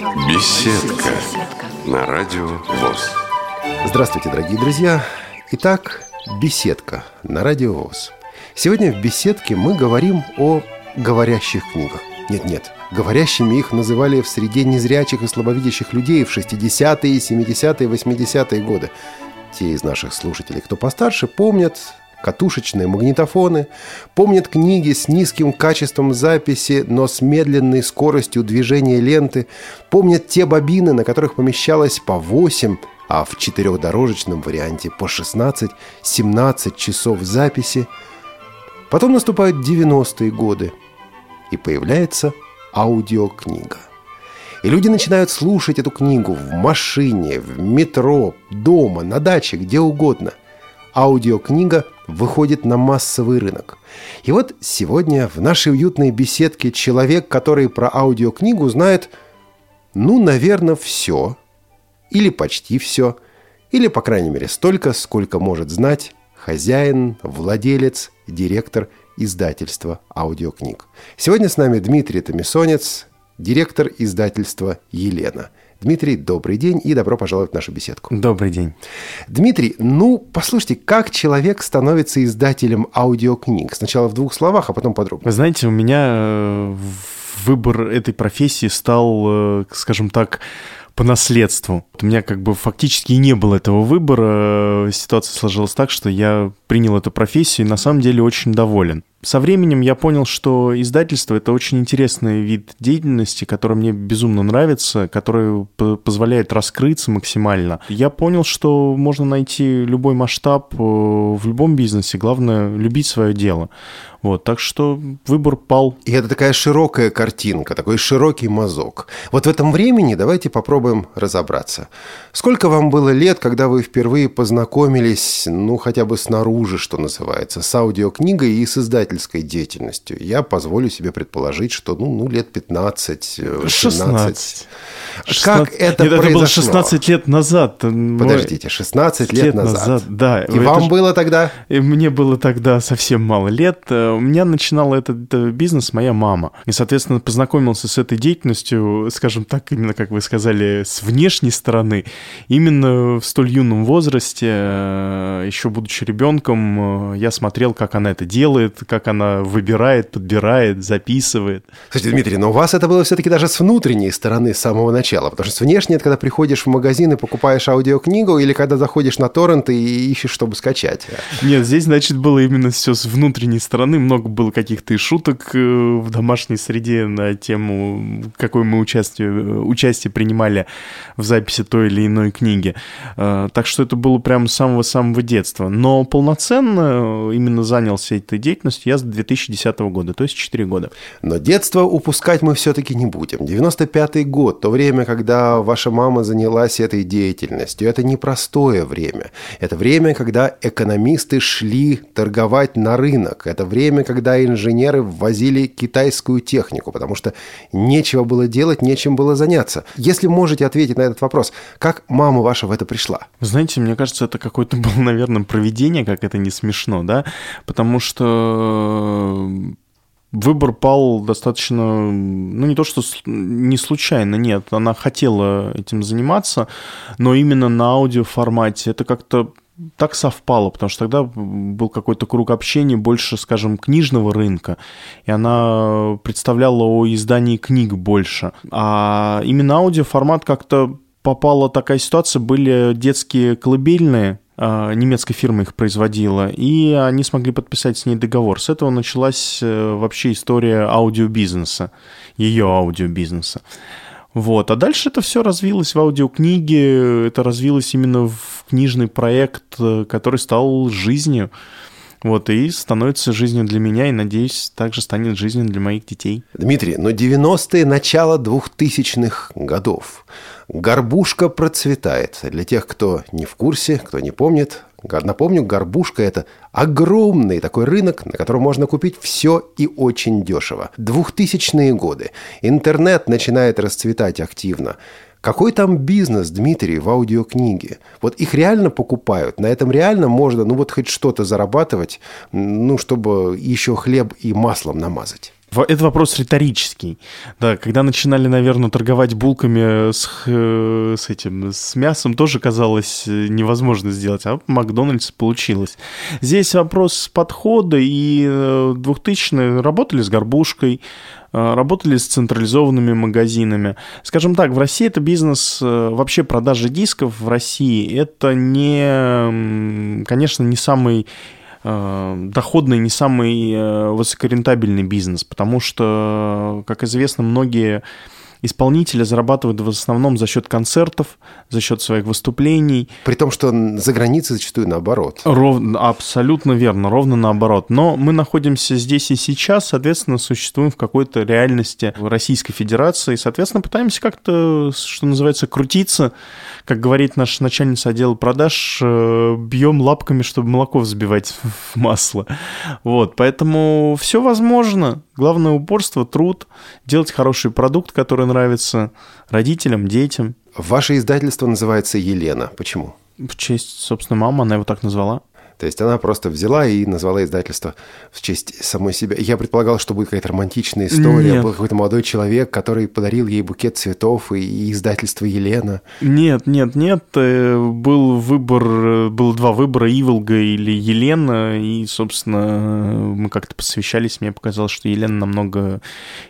Беседка на радио ВОЗ. Здравствуйте, дорогие друзья. Итак, беседка на радио ВОЗ. Сегодня в беседке мы говорим о говорящих книгах. Нет-нет, говорящими их называли в среде незрячих и слабовидящих людей в 60-е, 70-е, 80-е годы. Те из наших слушателей, кто постарше, помнят катушечные магнитофоны, помнят книги с низким качеством записи, но с медленной скоростью движения ленты, помнят те бобины, на которых помещалось по 8, а в четырехдорожечном варианте по 16-17 часов записи. Потом наступают 90-е годы, и появляется аудиокнига. И люди начинают слушать эту книгу в машине, в метро, дома, на даче, где угодно. Аудиокнига выходит на массовый рынок. И вот сегодня в нашей уютной беседке человек, который про аудиокнигу знает, ну, наверное, все, или почти все, или, по крайней мере, столько, сколько может знать хозяин, владелец, директор издательства аудиокниг. Сегодня с нами Дмитрий Томисонец, директор издательства «Елена». Дмитрий, добрый день и добро пожаловать в нашу беседку. Добрый день. Дмитрий, ну, послушайте, как человек становится издателем аудиокниг? Сначала в двух словах, а потом подробно. Вы знаете, у меня э, выбор этой профессии стал, э, скажем так, по наследству. У меня как бы фактически не было этого выбора. Ситуация сложилась так, что я принял эту профессию и на самом деле очень доволен. Со временем я понял, что издательство — это очень интересный вид деятельности, который мне безумно нравится, который позволяет раскрыться максимально. Я понял, что можно найти любой масштаб э, в любом бизнесе. Главное — любить свое дело. Вот, так что выбор пал. И это такая широкая картинка, такой широкий мазок. Вот в этом времени давайте попробуем разобраться. Сколько вам было лет, когда вы впервые познакомились, ну, хотя бы снаружи, что называется, с аудиокнигой и с издательской деятельностью? Я позволю себе предположить, что, ну, ну лет 15, 16. 16. Как это Нет, произошло? это было 16 лет назад. Подождите, 16 лет, лет назад. назад. Да. И вам ж... было тогда? И мне было тогда совсем мало лет. У меня начинала этот бизнес моя мама. И, соответственно, познакомился с этой деятельностью, скажем так, именно, как вы сказали, с внешней стороны. Именно в столь юном возрасте, э, еще будучи ребенком, э, я смотрел, как она это делает, как она выбирает, подбирает, записывает. Кстати, Дмитрий, но у вас это было все-таки даже с внутренней стороны с самого начала, потому что с внешней это когда приходишь в магазин и покупаешь аудиокнигу, или когда заходишь на торрент и ищешь, чтобы скачать. Нет, здесь, значит, было именно все с внутренней стороны, много было каких-то и шуток э, в домашней среде на тему, какое мы участие, участие принимали в записи той или иной книги. Э, так что это было прямо с самого-самого детства. Но полноценно именно занялся этой деятельностью я с 2010 года, то есть 4 года. Но детство упускать мы все-таки не будем. 95-й год, то время, когда ваша мама занялась этой деятельностью, это непростое время. Это время, когда экономисты шли торговать на рынок. Это время, когда когда инженеры ввозили китайскую технику, потому что нечего было делать, нечем было заняться. Если можете ответить на этот вопрос, как мама ваша в это пришла? знаете, мне кажется, это какое-то было, наверное, проведение, как это не смешно, да, потому что выбор пал достаточно, ну не то что не случайно, нет, она хотела этим заниматься, но именно на аудиоформате это как-то так совпало, потому что тогда был какой-то круг общения больше, скажем, книжного рынка, и она представляла о издании книг больше. А именно аудиоформат как-то попала такая ситуация, были детские колыбельные, немецкая фирма их производила, и они смогли подписать с ней договор. С этого началась э, вообще история аудиобизнеса, ее аудиобизнеса. Вот. А дальше это все развилось в аудиокниге, это развилось именно в книжный проект, э, который стал жизнью. Вот, и становится жизнью для меня, и, надеюсь, также станет жизнью для моих детей. Дмитрий, но 90-е, начало 2000-х годов. Горбушка процветает. Для тех, кто не в курсе, кто не помнит, Напомню, горбушка – это огромный такой рынок, на котором можно купить все и очень дешево. Двухтысячные годы. Интернет начинает расцветать активно. Какой там бизнес, Дмитрий, в аудиокниге? Вот их реально покупают, на этом реально можно, ну вот хоть что-то зарабатывать, ну, чтобы еще хлеб и маслом намазать. Это вопрос риторический. Да, когда начинали, наверное, торговать булками с, с этим, с мясом, тоже казалось невозможно сделать, а Макдональдс получилось. Здесь вопрос подхода, и 2000-е работали с горбушкой, работали с централизованными магазинами. Скажем так, в России это бизнес, вообще продажа дисков в России, это не, конечно, не самый Э, доходный, не самый э, высокорентабельный бизнес, потому что, как известно, многие исполнители зарабатывают в основном за счет концертов, за счет своих выступлений. При том, что за границей зачастую наоборот. Ровно, абсолютно верно, ровно наоборот. Но мы находимся здесь и сейчас, соответственно, существуем в какой-то реальности Российской Федерации, соответственно, пытаемся как-то, что называется, крутиться. Как говорит наш начальница отдела продаж, э, бьем лапками, чтобы молоко взбивать в масло. Вот, поэтому все возможно. Главное упорство, труд, делать хороший продукт, который нравится родителям, детям. Ваше издательство называется «Елена». Почему? В честь, собственно, мамы, она его так назвала. То есть она просто взяла и назвала издательство в честь самой себя. Я предполагал, что будет какая-то романтичная история. Нет. Был какой-то молодой человек, который подарил ей букет цветов и издательство Елена. Нет, нет, нет. Э, был выбор, был два выбора, Иволга или Елена. И, собственно, мы как-то посвящались. Мне показалось, что Елена намного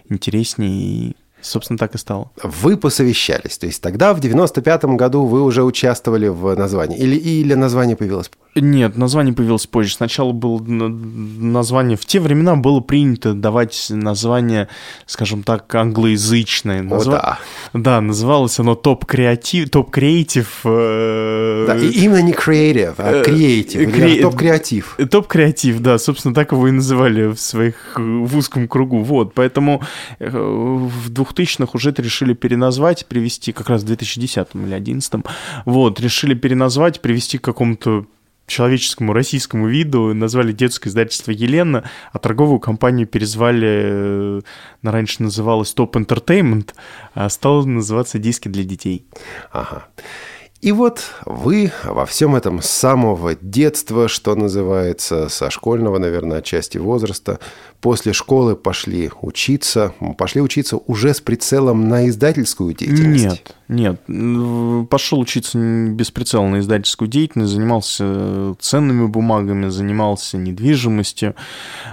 интереснее и Собственно, так и стало. Вы посовещались, то есть тогда, в 95-м году, вы уже участвовали в названии? Или, или название появилось нет, название появилось позже. Сначала было название... В те времена было принято давать название, скажем так, англоязычное. Назва... О, да. Да, называлось оно топ креатив, топ креатив. Э, да, и именно не креатив, а креатив. Э, Кре... Топ креатив. Топ креатив, да, собственно, так его и называли в своих в узком кругу. Вот, поэтому э, в 2000-х уже это решили переназвать, привести как раз в 2010 или 2011. Вот, решили переназвать, привести к какому-то человеческому российскому виду назвали детское издательство «Елена», а торговую компанию перезвали, э, она раньше называлась «Топ Entertainment», а стала называться «Диски для детей». Ага. И вот вы во всем этом с самого детства, что называется, со школьного, наверное, отчасти возраста, после школы пошли учиться, пошли учиться уже с прицелом на издательскую деятельность? Нет, нет. Пошел учиться без прицела на издательскую деятельность, занимался ценными бумагами, занимался недвижимостью.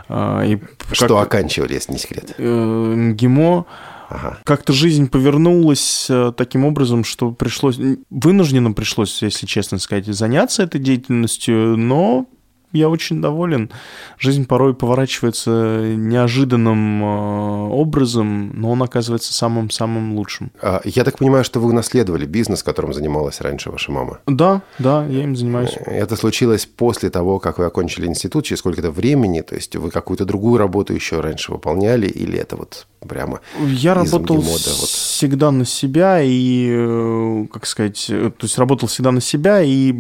А, и что как... оканчивали, если не секрет? Э, МГИМО. Ага. Как-то жизнь повернулась э, таким образом, что пришлось, вынужденным пришлось, если честно сказать, заняться этой деятельностью, но я очень доволен. Жизнь порой поворачивается неожиданным э, образом, но он оказывается самым-самым лучшим. А, я так понимаю, что вы унаследовали бизнес, которым занималась раньше ваша мама? Да, да, я им занимаюсь. Э, это случилось после того, как вы окончили институт, через сколько-то времени? То есть вы какую-то другую работу еще раньше выполняли, или это вот прямо Я работал мода, вот. всегда на себя и, э, как сказать, то есть работал всегда на себя и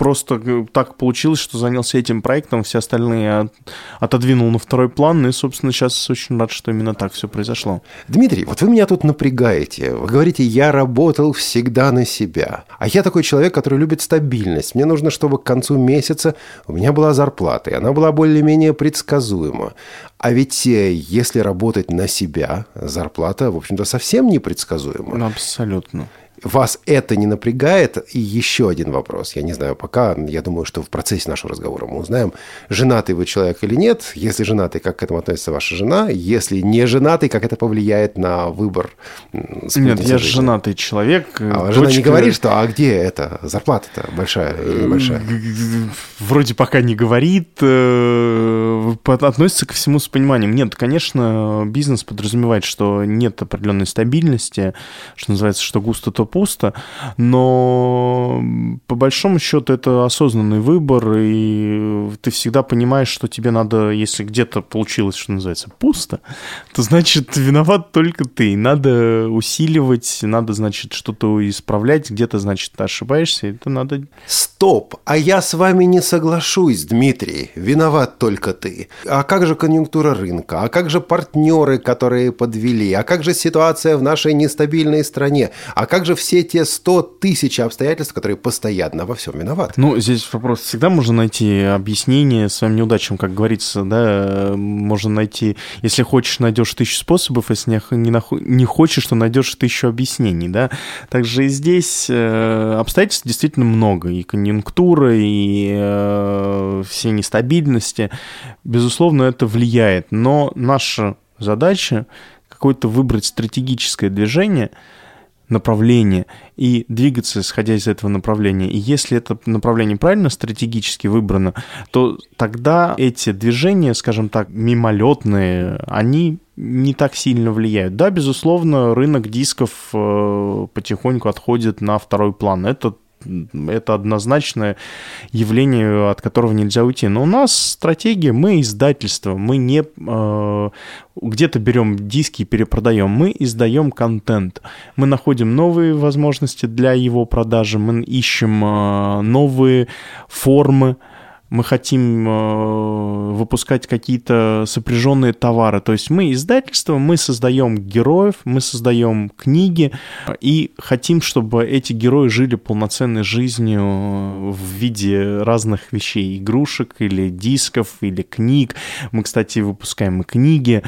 просто э, так получилось, что занялся этим проектом, все остальные от, отодвинул на второй план, и, собственно, сейчас очень рад, что именно так все произошло. Дмитрий, вот вы меня тут напрягаете. Вы говорите, я работал всегда на себя. А я такой человек, который любит стабильность. Мне нужно, чтобы к концу месяца у меня была зарплата, и она была более-менее предсказуема. А ведь э, если работать на себя, зарплата, в общем-то, совсем непредсказуема. Абсолютно. Вас это не напрягает? И еще один вопрос. Я не знаю пока. Я думаю, что в процессе нашего разговора мы узнаем, женатый вы человек или нет. Если женатый, как к этому относится ваша жена? Если не женатый, как это повлияет на выбор Нет, я жизни? женатый человек. А дочка... жена не говорит, что а где это? Зарплата-то большая или небольшая? Вроде пока не говорит. Э, относится ко всему с пониманием. Нет, конечно, бизнес подразумевает, что нет определенной стабильности, что называется, что густо, то пусто, но по большому счету это осознанный выбор, и ты всегда понимаешь, что тебе надо, если где-то получилось, что называется, пусто, то значит виноват только ты. Надо усиливать, надо, значит, что-то исправлять, где-то, значит, ты ошибаешься, это надо... Стоп! А я с вами не соглашусь, Дмитрий. Виноват только ты. А как же конъюнктура рынка? А как же партнеры, которые подвели? А как же ситуация в нашей нестабильной стране? А как же все те 100 тысяч обстоятельств, которые постоянно во всем виноваты? Ну, здесь вопрос. Всегда можно найти объяснение своим неудачам, как говорится, да, можно найти, если хочешь, найдешь тысячу способов, если не, не, не хочешь, то найдешь тысячу объяснений, да. Также и здесь э, обстоятельств действительно много, и конъюнктура, и э, все нестабильности. Безусловно, это влияет, но наша задача какое-то выбрать стратегическое движение, направление и двигаться, исходя из этого направления. И если это направление правильно стратегически выбрано, то тогда эти движения, скажем так, мимолетные, они не так сильно влияют. Да, безусловно, рынок дисков э, потихоньку отходит на второй план. Это это однозначное явление, от которого нельзя уйти. Но у нас стратегия, мы издательство, мы не э, где-то берем диски и перепродаем, мы издаем контент, мы находим новые возможности для его продажи, мы ищем э, новые формы, мы хотим э, выпускать какие-то сопряженные товары. То есть мы издательство, мы создаем героев, мы создаем книги и хотим, чтобы эти герои жили полноценной жизнью в виде разных вещей, игрушек или дисков или книг. Мы, кстати, выпускаем и книги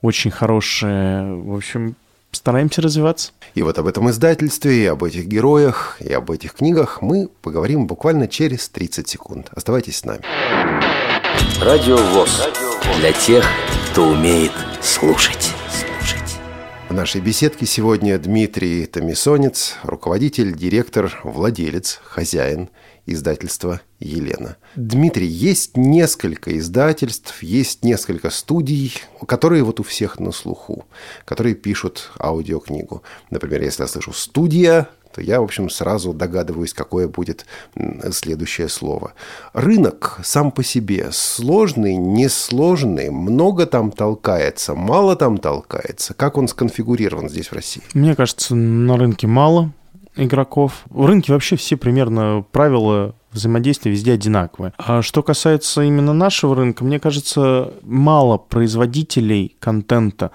очень хорошие. В общем, стараемся развиваться. И вот об этом издательстве, и об этих героях, и об этих книгах мы поговорим буквально через 30 секунд. Оставайтесь с нами. Радио ВОЗ. Для тех, кто умеет слушать. В нашей беседке сегодня Дмитрий Томисонец, руководитель, директор, владелец, хозяин издательства «Елена». Дмитрий, есть несколько издательств, есть несколько студий, которые вот у всех на слуху, которые пишут аудиокнигу. Например, если я слышу «студия», то я, в общем, сразу догадываюсь, какое будет следующее слово. Рынок сам по себе сложный, несложный, много там толкается, мало там толкается. Как он сконфигурирован здесь в России? Мне кажется, на рынке мало игроков. В рынке вообще все примерно правила взаимодействия везде одинаковые. А что касается именно нашего рынка, мне кажется, мало производителей контента,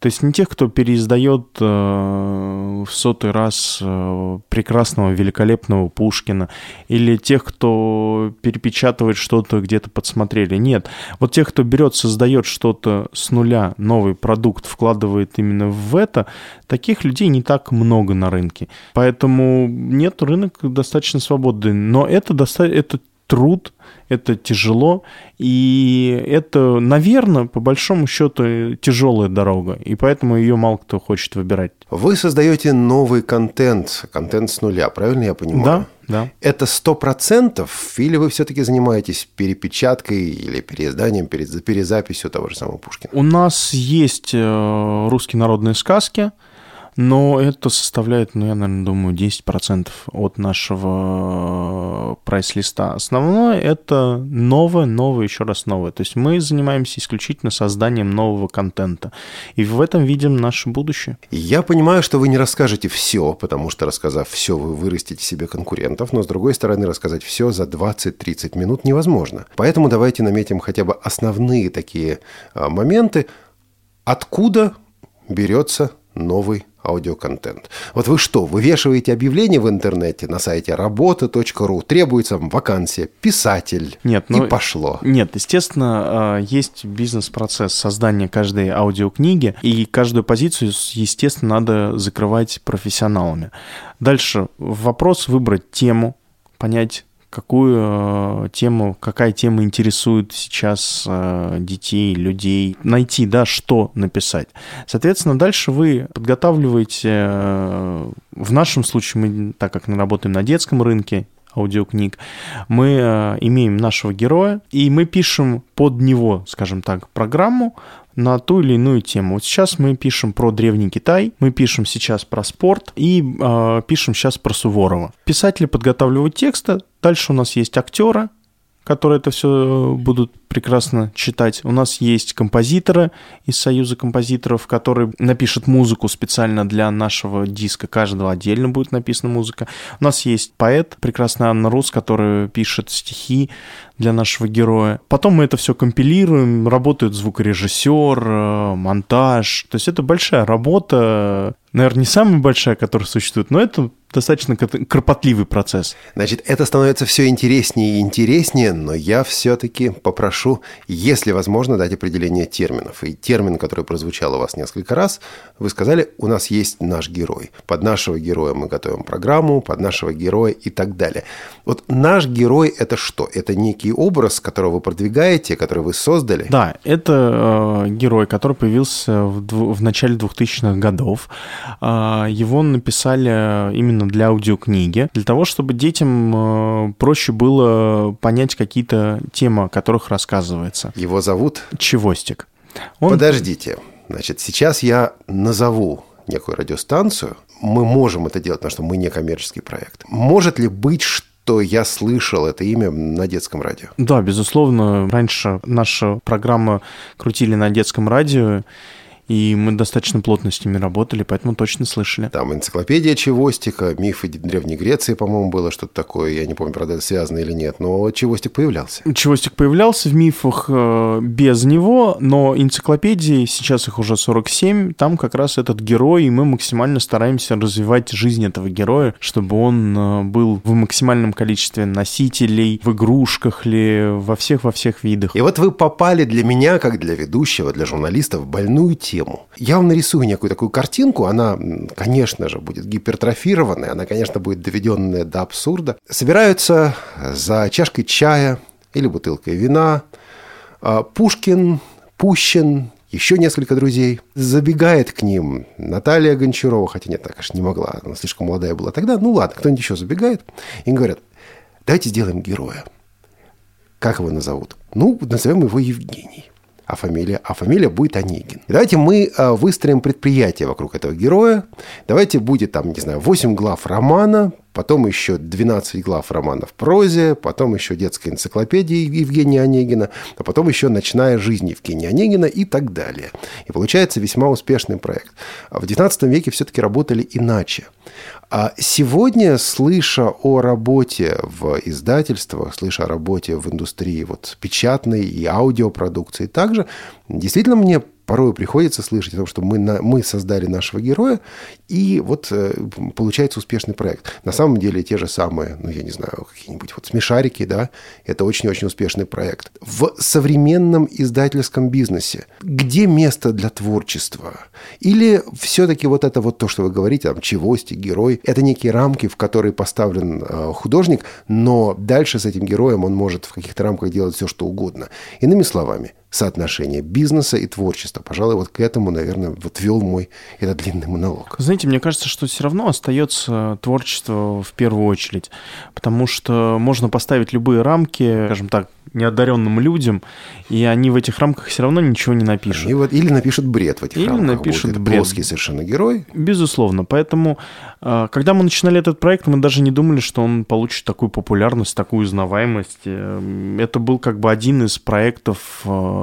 то есть не тех, кто переиздает э, в сотый раз э, прекрасного, великолепного Пушкина, или тех, кто перепечатывает что-то где-то подсмотрели. Нет. Вот тех, кто берет, создает что-то с нуля, новый продукт, вкладывает именно в это, таких людей не так много на рынке. Поэтому нет, рынок достаточно свободный. Но это, доста... это труд, это тяжело, и это, наверное, по большому счету тяжелая дорога, и поэтому ее мало кто хочет выбирать. Вы создаете новый контент, контент с нуля, правильно я понимаю? Да, да. Это сто процентов, или вы все-таки занимаетесь перепечаткой или переизданием, перезаписью того же самого Пушкина? У нас есть э, русские народные сказки, но это составляет, ну, я, наверное, думаю, 10% от нашего прайс-листа. Основное — это новое, новое, еще раз новое. То есть мы занимаемся исключительно созданием нового контента. И в этом видим наше будущее. Я понимаю, что вы не расскажете все, потому что, рассказав все, вы вырастите себе конкурентов, но, с другой стороны, рассказать все за 20-30 минут невозможно. Поэтому давайте наметим хотя бы основные такие а, моменты, откуда берется новый аудиоконтент. Вот вы что, вывешиваете объявление в интернете на сайте работа.ру, требуется вакансия, писатель, нет, ну, и пошло. Нет, естественно, а, есть бизнес-процесс создания каждой аудиокниги, и каждую позицию, естественно, надо закрывать профессионалами. Дальше вопрос выбрать тему, понять, какую э, тему, какая тема интересует сейчас э, детей, людей, найти, да, что написать. Соответственно, дальше вы подготавливаете, э, в нашем случае мы, так как мы работаем на детском рынке, аудиокниг, мы э, имеем нашего героя, и мы пишем под него, скажем так, программу, на ту или иную тему. Вот сейчас мы пишем про Древний Китай, мы пишем сейчас про спорт и э, пишем сейчас про Суворова. Писатели подготавливают тексты, дальше у нас есть актеры, которые это все будут прекрасно читать. У нас есть композиторы из Союза композиторов, которые напишут музыку специально для нашего диска. Каждого отдельно будет написана музыка. У нас есть поэт, прекрасная Анна Рус, которая пишет стихи для нашего героя. Потом мы это все компилируем, работает звукорежиссер, э, монтаж. То есть это большая работа, наверное, не самая большая, которая существует, но это достаточно кропотливый процесс. Значит, это становится все интереснее и интереснее, но я все-таки попрошу, если возможно, дать определение терминов. И термин, который прозвучал у вас несколько раз, вы сказали, у нас есть наш герой. Под нашего героя мы готовим программу, под нашего героя и так далее. Вот наш герой – это что? Это некий образ, которого вы продвигаете, который вы создали? Да, это э, герой, который появился в, в начале 2000-х годов. Э, его написали именно именно для аудиокниги, для того, чтобы детям э, проще было понять какие-то темы, о которых рассказывается. Его зовут? Чевостик. Он... Подождите. Значит, сейчас я назову некую радиостанцию. Мы можем это делать, потому что мы не коммерческий проект. Может ли быть, что я слышал это имя на детском радио. Да, безусловно. Раньше наша программа крутили на детском радио, и мы достаточно плотно с ними работали, поэтому точно слышали. Там энциклопедия Чевостика, мифы Древней Греции, по-моему, было что-то такое. Я не помню, правда, это связано или нет, но Чевостик появлялся. Чевостик появлялся в мифах э, без него, но энциклопедии, сейчас их уже 47, там как раз этот герой, и мы максимально стараемся развивать жизнь этого героя, чтобы он э, был в максимальном количестве носителей, в игрушках ли, во всех-во всех видах. И вот вы попали для меня, как для ведущего, для журналиста, в больную тему тему. Вам нарисую некую такую картинку, она, конечно же, будет гипертрофированная, она, конечно, будет доведенная до абсурда. Собираются за чашкой чая или бутылкой вина а, Пушкин, Пущин, еще несколько друзей. Забегает к ним Наталья Гончарова, хотя нет, так, конечно, не могла, она слишком молодая была тогда. Ну ладно, кто-нибудь еще забегает. И говорят, давайте сделаем героя. Как его назовут? Ну, назовем его Евгений а фамилия, а фамилия будет Онегин. И давайте мы а, выстроим предприятие вокруг этого героя. Давайте будет там, не знаю, 8 глав романа, потом еще 12 глав романа в прозе, потом еще детская энциклопедия Евгения Онегина, а потом еще ночная жизнь Евгения Онегина и так далее. И получается весьма успешный проект. А в XIX веке все-таки работали иначе. А сегодня, слыша о работе в издательствах, слыша о работе в индустрии вот, печатной и аудиопродукции, также действительно мне порой приходится слышать о том, что мы, на, мы создали нашего героя, и вот э, получается успешный проект. На самом деле те же самые, ну, я не знаю, какие-нибудь вот смешарики, да, это очень-очень успешный проект. В современном издательском бизнесе где место для творчества? Или все-таки вот это вот то, что вы говорите, там, чевости, герой, это некие рамки, в которые поставлен э, художник, но дальше с этим героем он может в каких-то рамках делать все, что угодно. Иными словами, соотношение бизнеса и творчества. Пожалуй, вот к этому, наверное, вот вел мой этот длинный монолог. Знаете, мне кажется, что все равно остается творчество в первую очередь, потому что можно поставить любые рамки, скажем так, неодаренным людям, и они в этих рамках все равно ничего не напишут. Вот, или напишут бред в этих или рамках. напишут будет бред. плоский совершенно герой. Безусловно. Поэтому, а, когда мы начинали этот проект, мы даже не думали, что он получит такую популярность, такую узнаваемость. Эм, это был как бы один из проектов, а,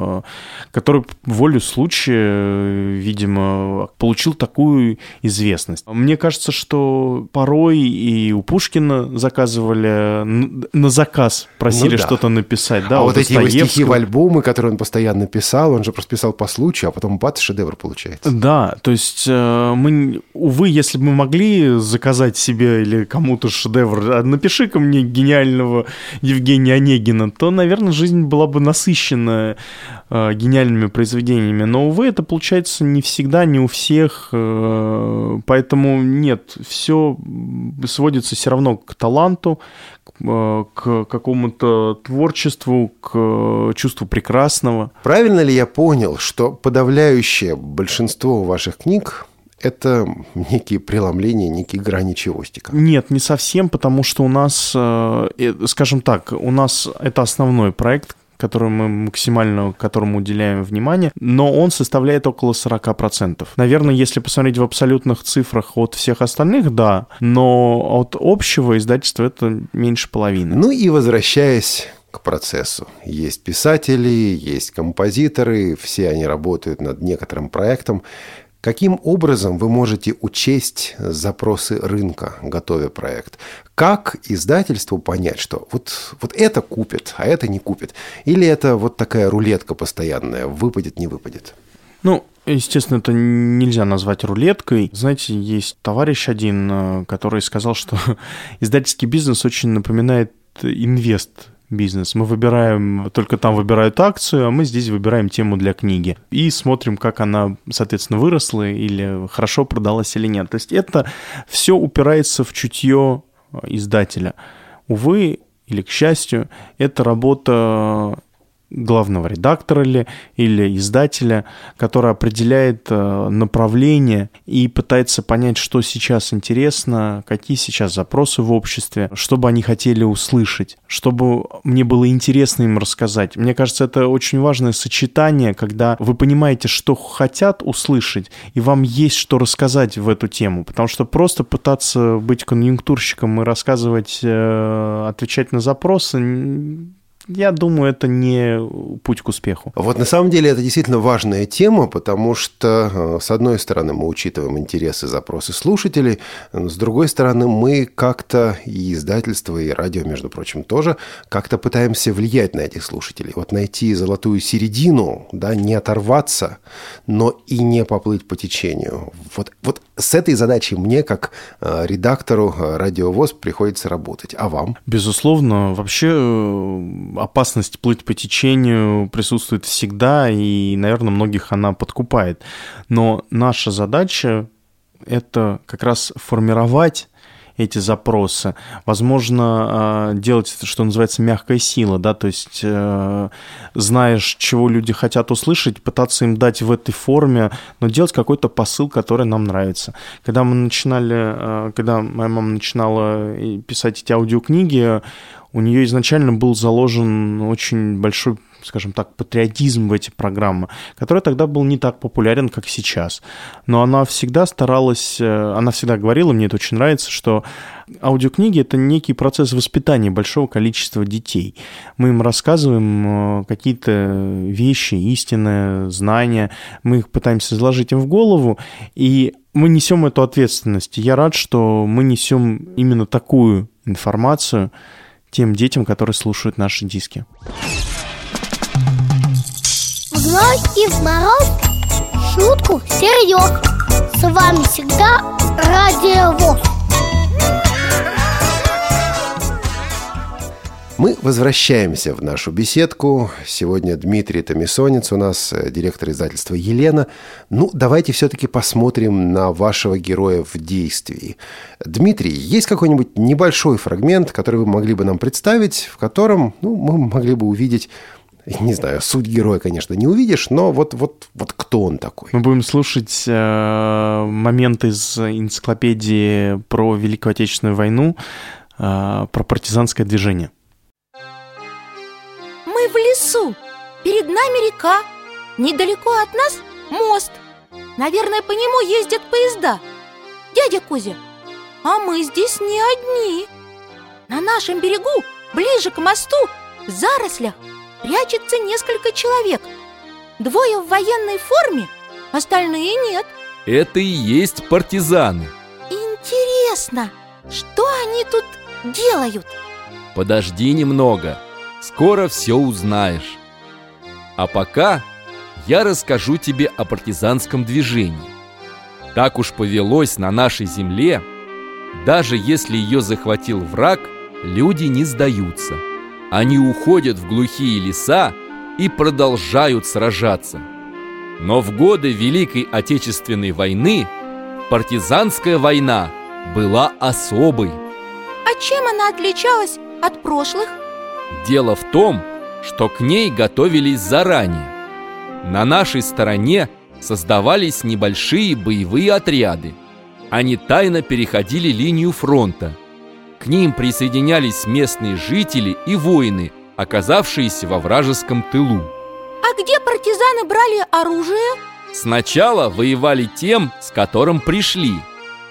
который волю случая, видимо, получил такую известность. Мне кажется, что порой и у Пушкина заказывали на заказ, просили Ну да. что-то написать. Да, а вот эти его стихи в альбомы, которые он постоянно писал, он же просто писал по случаю, а потом бац, шедевр получается. Да, то есть э, мы, увы, если бы мы могли заказать себе или кому-то шедевр, а напиши-ка мне гениального Евгения Онегина, то, наверное, жизнь была бы насыщена э, гениальными произведениями. Но, увы, это получается не всегда, не у всех, э, поэтому нет, все сводится все равно к таланту, к, э, какому-то творчеству, к э, чувству прекрасного. Правильно ли я понял, что подавляющее большинство ваших книг это некие преломления, некие грани чевостика? Нет, не совсем, потому что у нас, э, скажем так, у нас это основной проект, который мы максимально которому уделяем внимание, но он составляет около 40%. Наверное, если посмотреть в абсолютных цифрах от всех остальных, да, но от общего издательства это меньше половины. Ну и возвращаясь к процессу. Есть писатели, есть композиторы, все они работают над некоторым проектом. Каким образом вы можете учесть запросы рынка, готовя проект? Как издательству понять, что вот, вот это купит, а это не купит? Или это вот такая рулетка постоянная, выпадет, не выпадет? Ну, Естественно, это нельзя назвать рулеткой. Знаете, есть товарищ один, э, который сказал, что издательский бизнес очень напоминает инвест бизнес. Мы выбираем, только там выбирают акцию, а мы здесь выбираем тему для книги. И смотрим, как она, соответственно, выросла или хорошо продалась или нет. То есть это все упирается в чутье издателя. Увы, или к счастью, это работа главного редактора ли, или издателя, который определяет э, направление и пытается понять, что сейчас интересно, какие сейчас запросы в обществе, что бы они хотели услышать, чтобы мне было интересно им рассказать. Мне кажется, это очень важное сочетание, когда вы понимаете, что хотят услышать, и вам есть что рассказать в эту тему, потому что просто пытаться быть конъюнктурщиком и рассказывать, э, отвечать на запросы я думаю, это не путь к успеху. Вот на самом деле это действительно важная тема, потому что, э, с одной стороны, мы учитываем интересы, запросы слушателей, с другой стороны, мы как-то, и издательство, и радио, между прочим, тоже, как-то пытаемся влиять на этих слушателей. Вот найти золотую середину, да, не оторваться, но и не поплыть по течению. Вот, вот с этой задачей мне, как э, редактору э, радиовоз, приходится работать. А вам? Безусловно, вообще опасность плыть по течению присутствует всегда, и, наверное, многих она подкупает. Но наша задача — это как раз формировать эти запросы. Возможно, а, делать это, что называется, мягкая сила, да, то есть э, знаешь, чего люди хотят услышать, пытаться им дать в этой форме, но делать какой-то посыл, который нам нравится. Когда мы начинали, э, когда моя мама начинала писать эти аудиокниги, у нее изначально был заложен очень большой скажем так, патриотизм в эти программы, который тогда был не так популярен, как сейчас. Но она всегда старалась, э, она всегда говорила, мне это очень нравится, что аудиокниги — это некий процесс воспитания большого количества детей. Мы им рассказываем э, какие-то вещи, истинные знания, мы их пытаемся заложить им в голову, и мы несем эту ответственность. я рад, что мы несем именно такую информацию, тем детям, которые слушают наши диски. И в мороз шутку серьез С вами всегда Радио ВОЗ Мы возвращаемся в нашу беседку. Сегодня Дмитрий Томисонец у нас, э, директор издательства «Елена». Ну, давайте все-таки посмотрим на вашего героя в действии. Дмитрий, есть какой-нибудь небольшой фрагмент, который вы могли бы нам представить, в котором ну, мы могли бы увидеть не знаю, суть героя, конечно, не увидишь, но вот, вот, вот кто он такой? Мы будем слушать э, момент из энциклопедии про Великую Отечественную войну, э, про партизанское движение в лесу. Перед нами река. Недалеко от нас мост. Наверное, по нему ездят поезда. Дядя Кузя, а мы здесь не одни. На нашем берегу, ближе к мосту, в зарослях, прячется несколько человек. Двое в военной форме, остальные нет. Это и есть партизаны. Интересно, что они тут делают? Подожди немного. Скоро все узнаешь. А пока я расскажу тебе о партизанском движении. Так уж повелось на нашей земле, даже если ее захватил враг, люди не сдаются. Они уходят в глухие леса и продолжают сражаться. Но в годы Великой Отечественной войны партизанская война была особой. А чем она отличалась от прошлых? Дело в том, что к ней готовились заранее. На нашей стороне создавались небольшие боевые отряды. Они тайно переходили линию фронта. К ним присоединялись местные жители и воины, оказавшиеся во вражеском тылу. А где партизаны брали оружие? Сначала воевали тем, с которым пришли,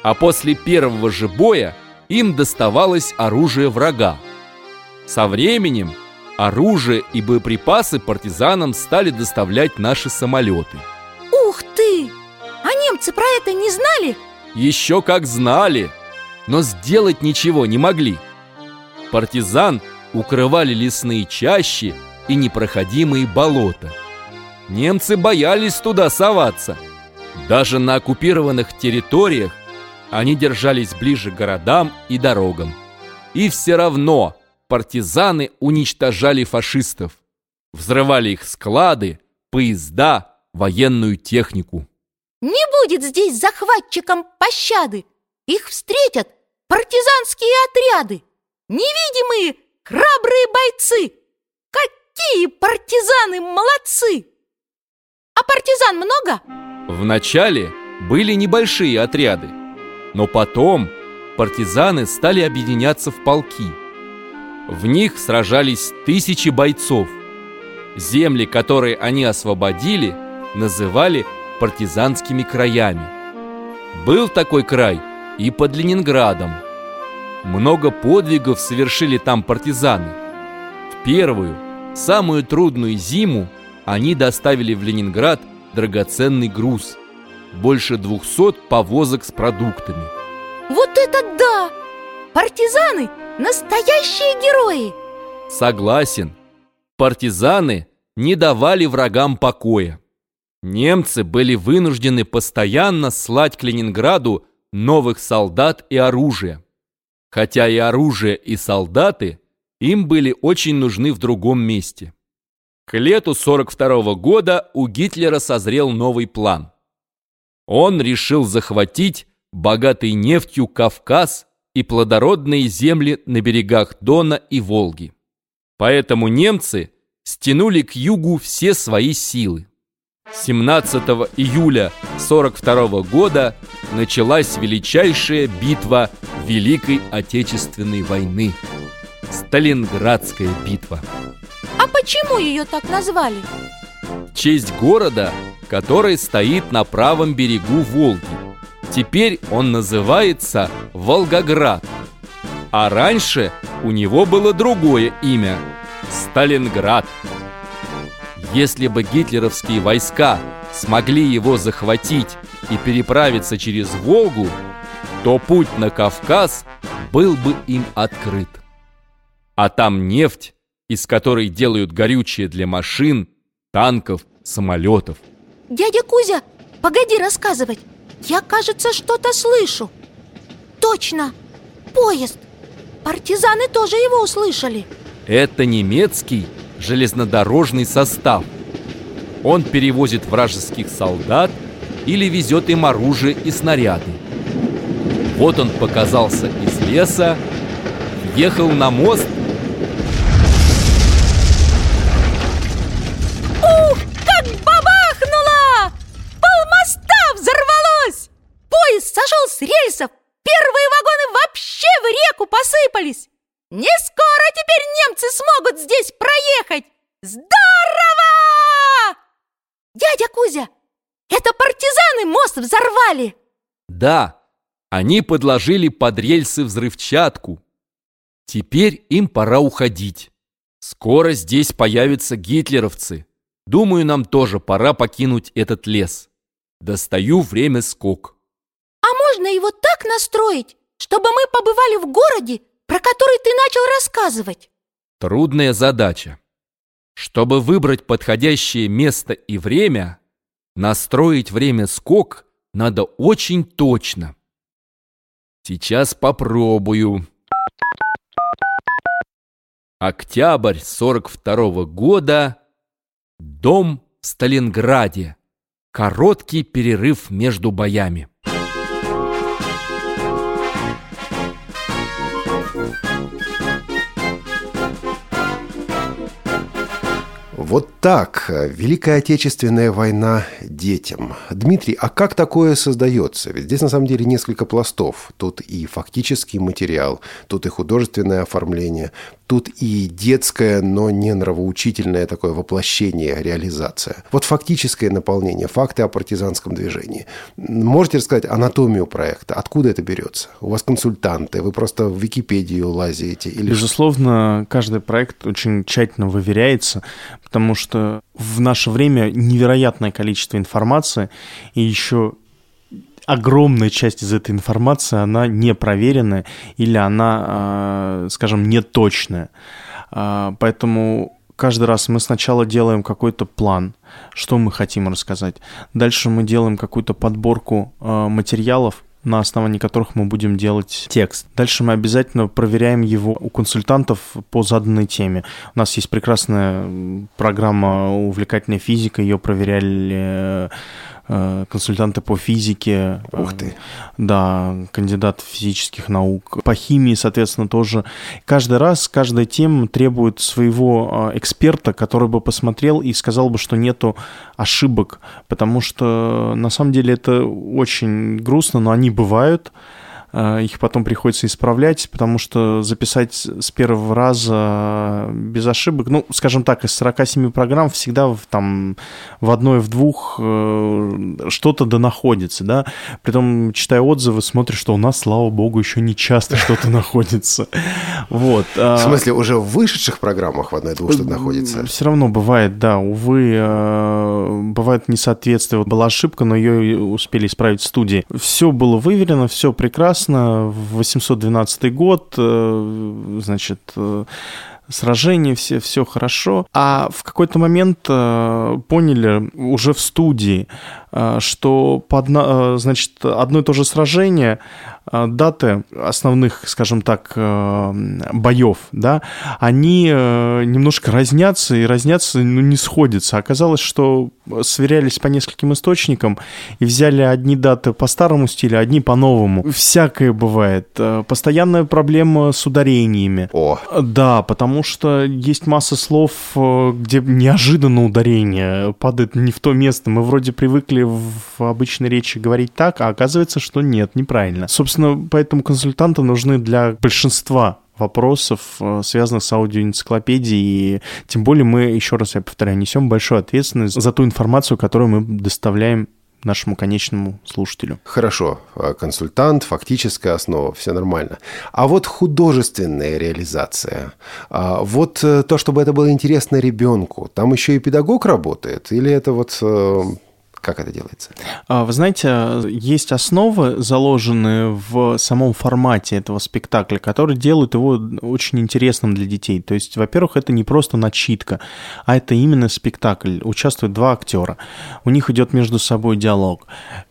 а после первого же боя им доставалось оружие врага. Со временем Оружие и боеприпасы партизанам стали доставлять наши самолеты. Ух ты! А немцы про это не знали? Еще как знали, но сделать ничего не могли. Партизан укрывали лесные чащи и непроходимые болота. Немцы боялись туда соваться. Даже на оккупированных территориях они держались ближе к городам и дорогам. И все равно партизаны уничтожали фашистов, взрывали их склады, поезда, военную технику. Не будет здесь захватчикам пощады. Их встретят партизанские отряды, невидимые храбрые бойцы. Какие партизаны молодцы! А партизан много? Вначале были небольшие отряды, но потом партизаны стали объединяться в полки. В них сражались тысячи бойцов. Земли, которые они освободили, называли партизанскими краями. Был такой край и под Ленинградом. Много подвигов совершили там партизаны. В первую, самую трудную зиму они доставили в Ленинград драгоценный груз – больше 200 повозок с продуктами. Вот это да! Партизаны – настоящие герои! Согласен, партизаны не давали врагам покоя. Немцы были вынуждены постоянно слать к Ленинграду новых солдат и оружие. Хотя и оружие, и солдаты им были очень нужны в другом месте. К лету 42 -го года у Гитлера созрел новый план. Он решил захватить богатый нефтью Кавказ и плодородные земли на берегах Дона и Волги. Поэтому немцы стянули к югу все свои силы. 17 июля 42 года началась величайшая битва Великой Отечественной войны – Сталинградская битва. А почему ее так назвали? В честь города, который стоит на правом берегу Волги. Теперь он называется Волгоград. А раньше у него было другое имя – Сталинград. Если бы гитлеровские войска смогли его захватить и переправиться через Волгу, то путь на Кавказ был бы им открыт. А там нефть, из которой делают горючее для машин, танков, самолетов. Дядя Кузя, погоди рассказывать. Я, кажется, что-то слышу. Точно, поезд. Партизаны тоже его услышали. Это немецкий железнодорожный состав. Он перевозит вражеских солдат или везет им оружие и снаряды. Вот он показался из леса, въехал на мост. Ух, как бабахнуло! Пол моста взорвалось! Поезд сошел с рельсов! Первые вагоны вообще в реку посыпались! Не скоро теперь немцы смогут здесь проехать! Здорово! Дядя Кузя, это партизаны мост взорвали! Да, они подложили под рельсы взрывчатку. Теперь им пора уходить. Скоро здесь появятся гитлеровцы. Думаю, нам тоже пора покинуть этот лес. Достаю время скок. А можно его так настроить, чтобы мы побывали в городе, про который ты начал рассказывать? Трудная задача. Чтобы выбрать подходящее место и время, настроить время скок надо очень точно. Сейчас попробую. Октябрь 42 -го года. Дом в Сталинграде. Короткий перерыв между боями. Вот так. Великая Отечественная война детям. Дмитрий, а как такое создается? Ведь здесь на самом деле несколько пластов. Тут и фактический материал, тут и художественное оформление, тут и детское, но не нравоучительное такое воплощение, реализация. Вот фактическое наполнение, факты о партизанском движении. Можете рассказать анатомию проекта? Откуда это берется? У вас консультанты, вы просто в Википедию лазите? Или... Безусловно, каждый проект очень тщательно выверяется, потому что в наше время невероятное количество информации, и еще огромная часть из этой информации, она не проверенная или она, а, скажем, неточная. А, поэтому каждый раз мы сначала делаем какой-то план, что мы хотим рассказать. Дальше мы делаем какую-то подборку а, материалов, на основании которых мы будем делать текст. Дальше мы обязательно проверяем его у консультантов по заданной теме. У нас есть прекрасная программа «Увлекательная физика», ее проверяли Э, консультанты по физике. Э, Ух ты. Да, кандидат физических наук. По химии, соответственно, тоже. Каждый раз, каждая тема требует своего э, эксперта, который бы посмотрел и сказал бы, что нету ошибок, потому что на самом деле это очень грустно, но они бывают. А, их потом приходится исправлять, потому что записать с первого раза без ошибок, ну, скажем так, из 47 программ всегда в, там в одной, в двух э, что-то да находится, да. Притом, читая отзывы, смотришь, что у нас, слава богу, еще не часто что-то находится. Вот. А в смысле, уже в вышедших программах в одной-двух что-то находится? Все равно бывает, да. Увы, э, бывает несоответствие. Была ошибка, но ее успели исправить в студии. Все было выверено, все прекрасно прекрасно. 812 год, э, значит, э, сражения, все, все хорошо. А в какой-то момент э, поняли уже в студии, что, под, значит, одно и то же сражение Э, даты основных, скажем так, э, боев, да, они э, немножко разнятся и разнятся, ну, не сходятся. Оказалось, что сверялись по нескольким источникам и взяли одни даты по старому стилю, одни по новому. Всякое бывает. Постоянная проблема с ударениями. О. Да, потому что есть масса слов, где неожиданно ударение падает не в то место. Мы вроде привыкли в обычной речи говорить так, а оказывается, что нет, неправильно. Собственно, поэтому консультанты нужны для большинства вопросов, э, связанных с аудиоэнциклопедией. И тем более мы, еще раз я повторяю, несем большую ответственность за ту информацию, которую мы доставляем нашему конечному слушателю. Хорошо, э, консультант, фактическая основа, все нормально. А вот художественная реализация, а вот э, то, чтобы это было интересно ребенку, там еще и педагог работает, или это вот как это делается? А, вы знаете, есть основы, заложенные в самом формате этого спектакля, которые делают его очень интересным для детей. То есть, во-первых, это не просто начитка, а это именно спектакль. Участвуют два актера. У них идет между собой диалог.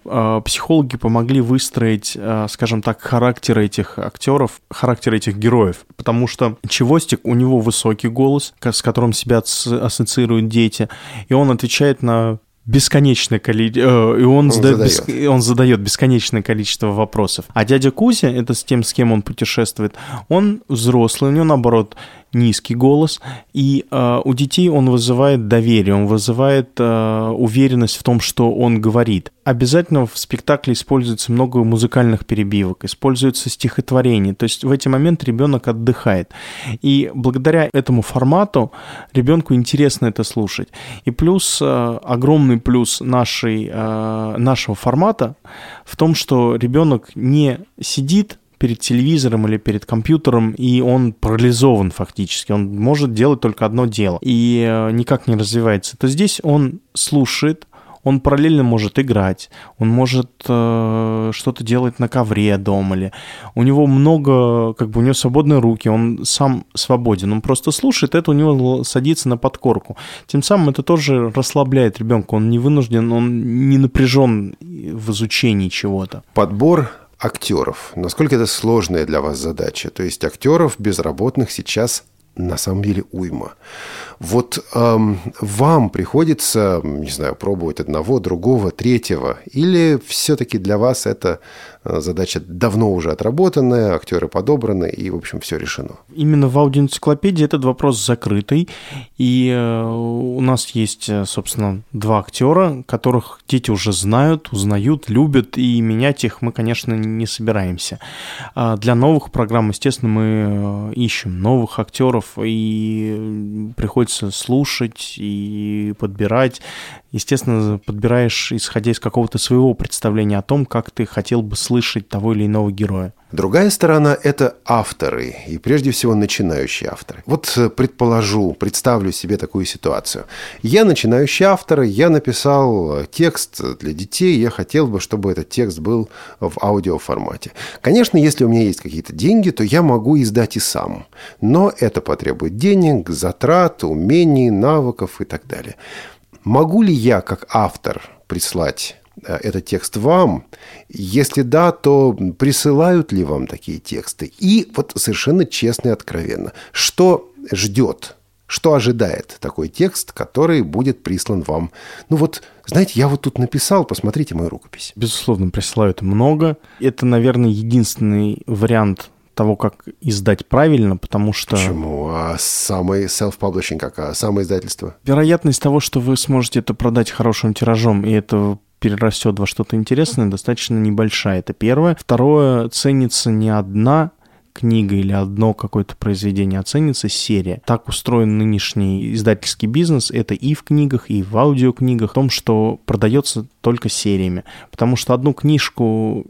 А, психологи помогли выстроить, а, скажем так, характер этих актеров, характер этих героев. Потому что Чевостик, у него высокий голос, с которым себя ассоциируют дети, и он отвечает на бесконечное количество, э, и он, он, задает, задает. Бес... он задает бесконечное количество вопросов. А дядя Кузя, это с тем, с кем он путешествует, он взрослый, у него, наоборот, низкий голос, и э, у детей он вызывает доверие, он вызывает э, уверенность в том, что он говорит. Обязательно в спектакле используется много музыкальных перебивок, используется стихотворение, то есть в эти моменты ребенок отдыхает. И благодаря этому формату ребенку интересно это слушать. И плюс, э, огромный плюс нашей, э, нашего формата в том, что ребенок не сидит перед телевизором или перед компьютером, и он парализован фактически. Он может делать только одно дело и э, никак не развивается. То здесь он слушает, он параллельно может играть, он может э, что-то делать на ковре дома или у него много, как бы у него свободные руки, он сам свободен, он просто слушает, это у него садится на подкорку. Тем самым это тоже расслабляет ребенка, он не вынужден, он не напряжен в изучении чего-то. Подбор актеров. Насколько это сложная для вас задача? То есть актеров безработных сейчас на самом деле уйма. Вот эм, вам приходится, не знаю, пробовать одного, другого, третьего, или все-таки для вас это э, задача давно уже отработанная, актеры подобраны, и, в общем, все решено? Именно в аудиоэнциклопедии этот вопрос закрытый, и э, у нас есть, э, собственно, два актера, которых дети уже знают, узнают, любят, и менять их мы, конечно, не собираемся. А для новых программ, естественно, мы ищем новых актеров, и приходится слушать и подбирать. Естественно, подбираешь, исходя из какого-то своего представления о том, как ты хотел бы слышать того или иного героя. Другая сторона – это авторы, и прежде всего начинающие авторы. Вот э, предположу, представлю себе такую ситуацию. Я начинающий автор, я написал э, текст для детей, я хотел бы, чтобы этот текст был в аудиоформате. Конечно, если у меня есть какие-то деньги, то я могу издать и сам. Но это потребует денег, затрат, умений, навыков и так далее. Могу ли я, как автор, прислать Э, этот текст вам? Если да, то присылают ли вам такие тексты? И вот совершенно честно и откровенно, что ждет что ожидает такой текст, который будет прислан вам? Ну вот, знаете, я вот тут написал, посмотрите мою рукопись. Безусловно, присылают много. Это, наверное, единственный вариант того, как издать правильно, потому что... Почему? А самый self-publishing как? А самое издательство? Вероятность того, что вы сможете это продать хорошим тиражом, и это перерастет во что-то интересное, достаточно небольшая. Это первое. Второе, ценится не одна книга или одно какое-то произведение, а ценится серия. Так устроен нынешний издательский бизнес. Это и в книгах, и в аудиокнигах. В том, что продается только сериями. Потому что одну книжку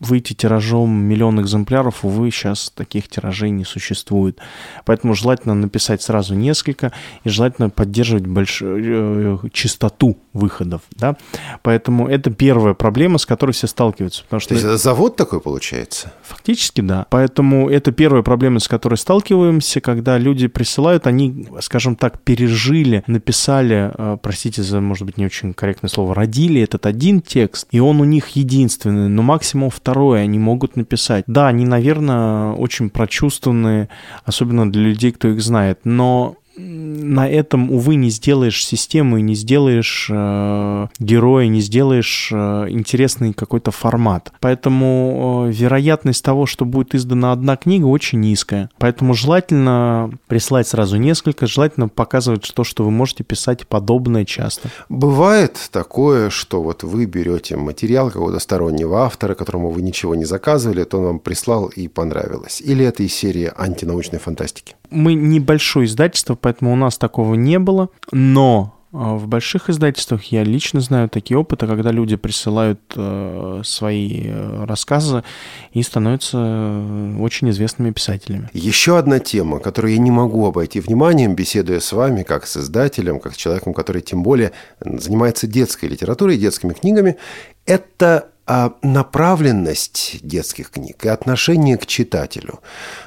выйти тиражом миллион экземпляров, увы, сейчас таких тиражей не существует. Поэтому желательно написать сразу несколько и желательно поддерживать большую э, частоту выходов. Да? Поэтому это первая проблема, с которой все сталкиваются. Потому что То есть это завод такой получается? Фактически, да. Поэтому это первая проблема, с которой сталкиваемся, когда люди присылают, они, скажем так, пережили, написали, э, простите за, может быть, не очень корректное слово, родили этот один текст, и он у них единственный, но максимум в второе они могут написать. Да, они, наверное, очень прочувствованные, особенно для людей, кто их знает, но на этом, увы, не сделаешь систему и не сделаешь э, героя, не сделаешь э, интересный какой-то формат. Поэтому э, вероятность того, что будет издана одна книга, очень низкая. Поэтому желательно прислать сразу несколько, желательно показывать то, что вы можете писать подобное часто. Бывает такое, что вот вы берете материал какого-то стороннего автора, которому вы ничего не заказывали, то он вам прислал и понравилось. Или это из серии антинаучной фантастики? Мы небольшое издательство, поэтому у нас такого не было. Но а, в больших издательствах я лично знаю такие опыты, когда люди присылают э, свои э, рассказы и становятся э, очень известными писателями. Еще одна тема, которую я не могу обойти вниманием, беседуя с вами, как с издателем, как с человеком, который тем более занимается детской литературой, детскими книгами, это а направленность детских книг и отношение к читателю.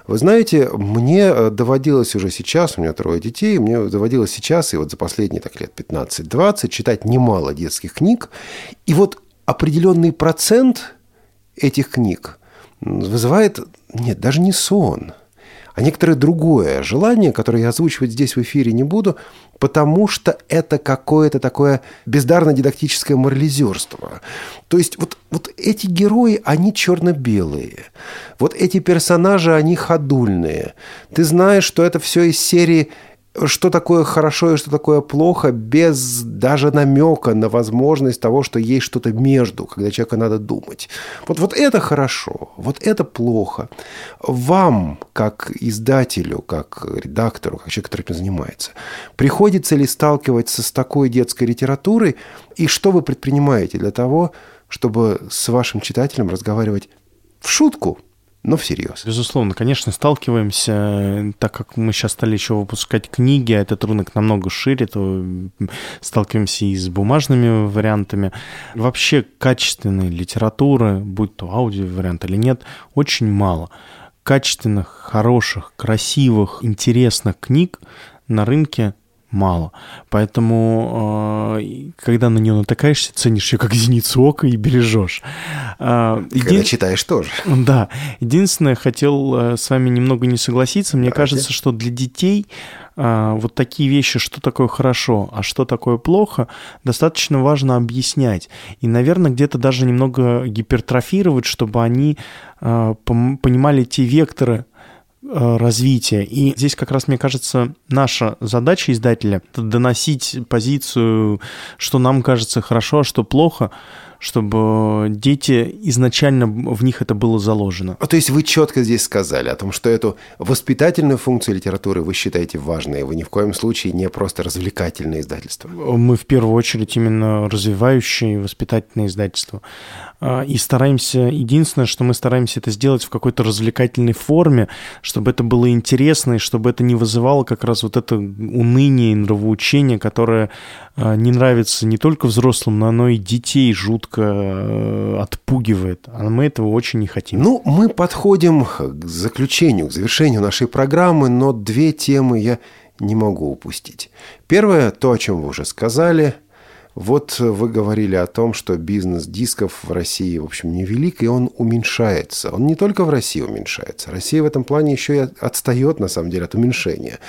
Вы знаете, мне э, доводилось уже сейчас, у меня трое детей, мне доводилось сейчас, и вот за последние так, лет 15-20, читать немало детских книг. И вот определенный процент этих книг вызывает, нет, даже не сон, а некоторое другое желание, которое я озвучивать здесь в эфире не буду, потому что это какое-то такое бездарно-дидактическое морализерство. То есть вот, вот эти герои, они черно-белые. Вот эти персонажи, они ходульные. Ты знаешь, что это все из серии что такое хорошо и что такое плохо, без даже намека на возможность того, что есть что-то между, когда человеку надо думать. Вот, вот это хорошо, вот это плохо. Вам, как издателю, как редактору, как человеку, который этим занимается, приходится ли сталкиваться с такой детской литературой, и что вы предпринимаете для того, чтобы с вашим читателем разговаривать в шутку – но всерьез. Безусловно, конечно, сталкиваемся, так как мы сейчас стали еще выпускать книги, а этот рынок намного шире, то сталкиваемся и с бумажными вариантами. Вообще качественной литературы, будь то аудио вариант или нет, очень мало. Качественных, хороших, красивых, интересных книг на рынке мало. Поэтому, э, когда на нее натыкаешься, ценишь ее как зеницу ока и бережешь. Э, Когда читаешь тоже. Да. Единственное, хотел э, с вами немного не согласиться. Мне Давайте. кажется, что для детей э, вот такие вещи, что такое хорошо, а что такое плохо, достаточно важно объяснять. И, наверное, где-то даже немного гипертрофировать, чтобы они пом- понимали те векторы, развития. И здесь как раз, мне кажется, наша задача издателя — доносить позицию, что нам кажется хорошо, а что плохо, чтобы дети изначально в них это было заложено. А, То есть вы четко здесь сказали о том, что эту воспитательную функцию литературы вы считаете важной, вы ни в коем случае не просто развлекательное издательство. Мы в первую очередь именно развивающее и воспитательное издательство. А, И стараемся, единственное, что мы стараемся это сделать в какой-то развлекательной форме, чтобы это было интересно, и чтобы это не вызывало как раз вот это уныние и нравоучение, которое не нравится не только взрослым, но оно и детей жутко э, отпугивает. А мы этого очень не хотим. Ну, мы подходим к заключению, к завершению нашей программы, но две темы я не могу упустить. Первое, то, о чем вы уже сказали. Вот вы говорили о том, что бизнес дисков в России, в общем, невелик, и он уменьшается. Он не только в России уменьшается. Россия в этом плане еще и отстает, на самом деле, от уменьшения.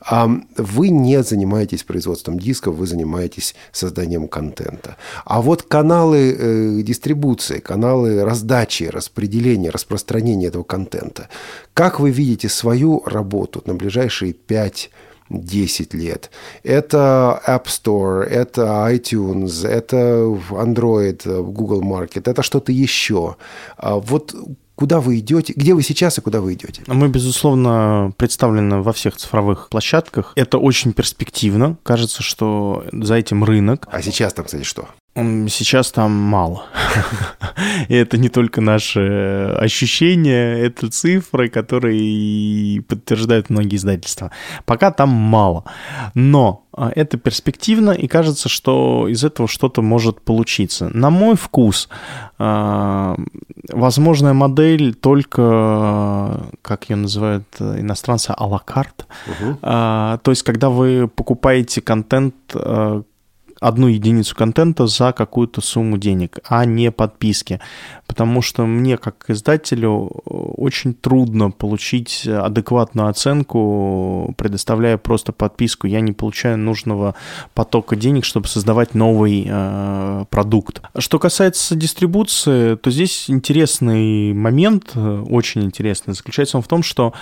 А вы не занимаетесь производством дисков, вы занимаетесь созданием контента. А вот каналы э, дистрибуции, каналы раздачи, распределения, распространения этого контента. Как вы видите свою работу на ближайшие пять 10 лет. Это App Store, это iTunes, это Android, Google Market, это что-то еще. А Вот куда вы идете, где вы сейчас и куда вы идете? Мы, безусловно, представлены во всех цифровых площадках. Это очень перспективно. Кажется, что за этим рынок. А сейчас там, кстати, что? Сейчас там мало. И это не только наши ощущения, это цифры, которые подтверждают многие издательства. Пока там мало. Но а, это перспективно, и кажется, что из этого что-то может получиться. На мой вкус, а, возможная модель только, как ее называют иностранцы, а-ла-карт. А, То есть, когда вы покупаете контент а, одну единицу контента за какую-то сумму денег, а не подписки. Потому что мне, как издателю, очень трудно получить адекватную оценку, предоставляя просто подписку. Я не получаю нужного потока денег, чтобы создавать новый э, продукт. Что касается дистрибуции, то здесь интересный момент, э, очень интересный, заключается он в том, что,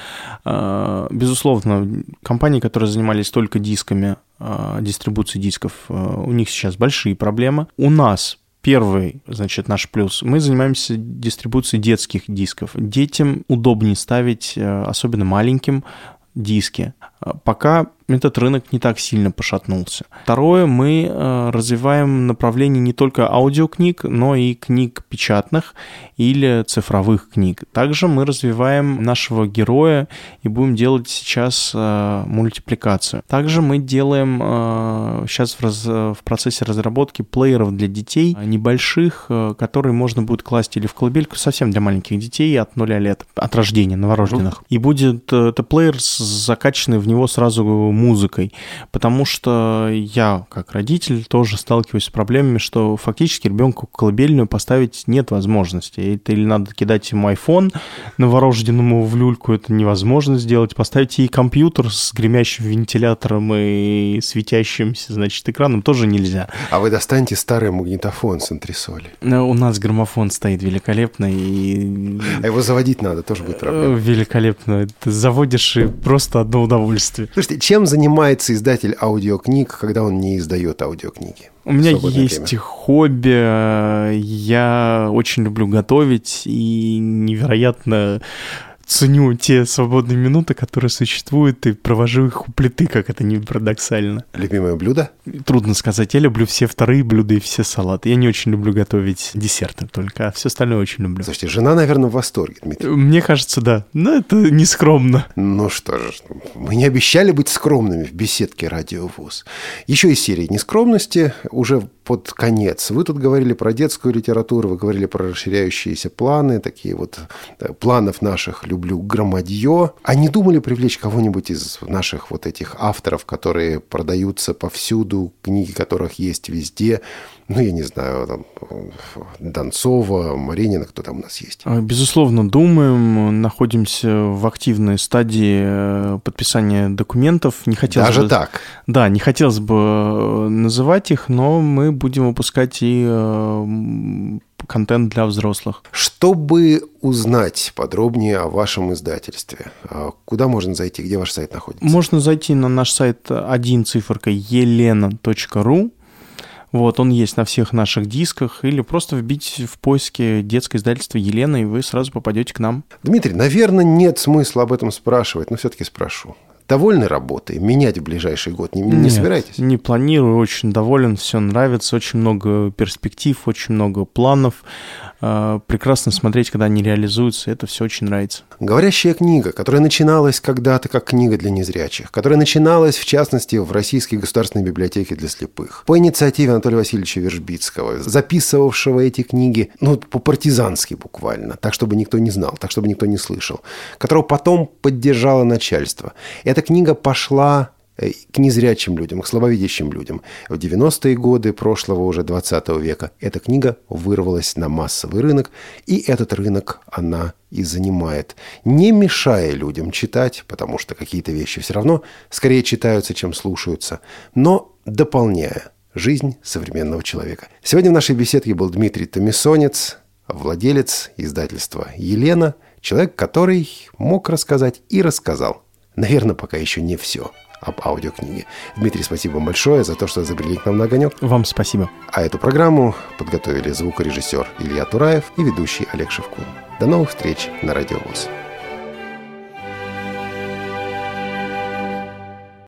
э, безусловно, компании, которые занимались только дисками, э, дистрибуцией дисков, э, у них сейчас большие проблемы. У нас Первый, значит, наш плюс. Мы занимаемся дистрибуцией детских дисков. Детям удобнее ставить, э, особенно маленьким, диски. А Пока этот рынок не так сильно пошатнулся. Второе, мы э, развиваем направление не только аудиокниг, но и книг печатных или цифровых книг. Также мы развиваем нашего героя и будем делать сейчас э, мультипликацию. Также мы делаем сейчас в, раз- в процессе разработки плееров для детей небольших, которые можно будет класть или в колыбельку совсем для маленьких детей от нуля лет, от рождения, новорожденных. И будет э, это плеер закачанный в него сразу музыкой, потому что я, как родитель, тоже сталкиваюсь с проблемами, что фактически ребенку колыбельную поставить нет возможности. Это или надо кидать ему iPhone новорожденному в люльку, это невозможно сделать, поставить ей компьютер с гремящим вентилятором и светящимся, значит, экраном тоже нельзя. А вы достаньте старый магнитофон с антресоли. Но У нас граммофон стоит великолепно и А его заводить надо, тоже будет проблема. э, великолепно. Ты заводишь и просто одно удовольствие. Слушайте, чем занимается издатель аудиокниг, когда он не издает аудиокниги? У меня есть время. хобби, я очень люблю готовить и невероятно ценю те свободные минуты, которые существуют, и провожу их у плиты, как это не парадоксально. Любимое блюдо? Трудно сказать, я люблю все вторые блюда и все салаты. Я не очень люблю готовить десерты только, а все остальное очень люблю. Слушайте, жена, наверное, в восторге, Дмитрий. Мне кажется, да. Но это не скромно. Ну что же, мы не обещали быть скромными в беседке Радио ВУЗ. Еще из серии нескромности уже под конец. Вы тут говорили про детскую литературу, вы говорили про расширяющиеся планы, такие вот э, планов наших «люблю громадье». А не думали привлечь кого-нибудь из наших вот этих авторов, которые продаются повсюду, книги которых есть везде, ну, я не знаю, там, Донцова, Маринина, кто там у нас есть? А, безусловно, думаем, находимся в активной стадии э, подписания документов. Не хотелось Даже бы, так? Да, не хотелось бы э, называть их, но мы будем выпускать и э, контент для взрослых. Чтобы узнать подробнее о вашем издательстве, куда можно зайти, где ваш сайт находится? Можно зайти на наш сайт один циферка елена.ру вот, он есть на всех наших дисках. Или просто вбить в поиске детское издательство Елена, и вы сразу попадете к нам. Дмитрий, наверное, нет смысла об этом спрашивать, но все-таки спрошу. Довольны работой? Менять в ближайший год не, не Нет, собираетесь? не планирую, очень доволен, все нравится, очень много перспектив, очень много планов. Э, прекрасно смотреть, когда они реализуются, это все очень нравится. Говорящая книга, которая начиналась когда-то как книга для незрячих, которая начиналась, в частности, в Российской государственной библиотеке для слепых, по инициативе Анатолия Васильевича Вержбицкого, записывавшего эти книги, ну, по-партизански буквально, так, чтобы никто не знал, так, чтобы никто не слышал, которого потом поддержало начальство. Эта книга пошла к незрячим людям, к слабовидящим людям. В 90-е годы прошлого уже 20 века эта книга вырвалась на массовый рынок, и этот рынок она и занимает, не мешая людям читать, потому что какие-то вещи все равно скорее читаются, чем слушаются, но дополняя жизнь современного человека. Сегодня в нашей беседке был Дмитрий Томисонец, владелец издательства «Елена», человек, который мог рассказать и рассказал. Наверное, пока еще не все об аудиокниге. Дмитрий, спасибо вам большое за то, что забрели к нам на огонек. Вам спасибо. А эту программу подготовили звукорежиссер Илья Тураев и ведущий Олег Шевкун. До новых встреч на Радио ВОЗ.